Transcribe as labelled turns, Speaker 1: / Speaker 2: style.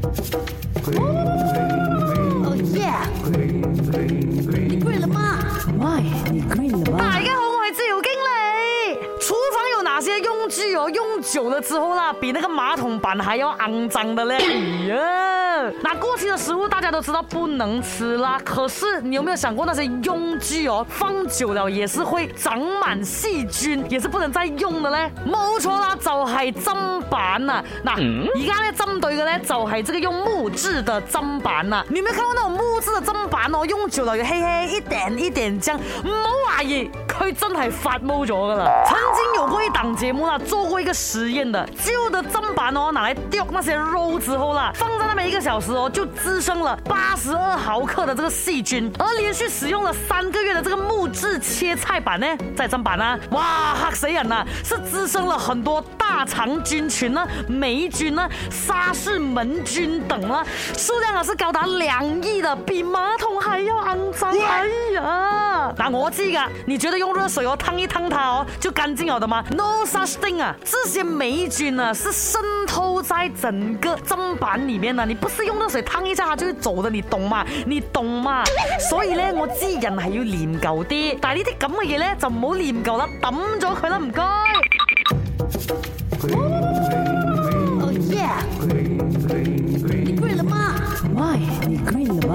Speaker 1: 哦耶！你 g 了吗
Speaker 2: 你了吗？
Speaker 3: 厨房有哪些用具哦？用久了之后啦，比那个马桶板还要肮脏的嘞。哎呀！那过期的食物大家都知道不能吃啦，可是你有没有想过那些用具哦，放久了也是会长满细菌，也是不能再用的呢？冇错啦，就系砧板啊！嗱，而家咧针对嘅咧就系这个用木质的砧板啊！你有有看过那种木质的砧板哦？用久了嘅，嘿嘿，一点一点将，唔好怀疑，佢真系发毛咗噶啦！曾经有过一档节目啦，做过一个实验的，旧的砧板哦，拿来剁那些肉之后啦，放在那边一个小。小时哦，就滋生了八十二毫克的这个细菌，而连续使用了三个月的这个木质切菜板呢，在砧板呢，哇，吓死人了，是滋生了很多大肠菌群呢、霉菌呢、沙氏门菌等呢，数量呢是高达两亿的，比马桶还要肮脏，哎呀。那我知噶，你觉得用热水哦烫一烫它哦就干净了的吗？No such thing 啊！这些霉菌啊是渗透在整个砧板里面呐，你不是用热水烫一下它就会走的，你懂吗？你懂吗？所以咧，我知人系要念旧啲，但系呢啲咁嘅嘢咧就唔好念旧啦，抌咗佢啦，唔该。Oh yeah，你跪了吗？Why？你跪了。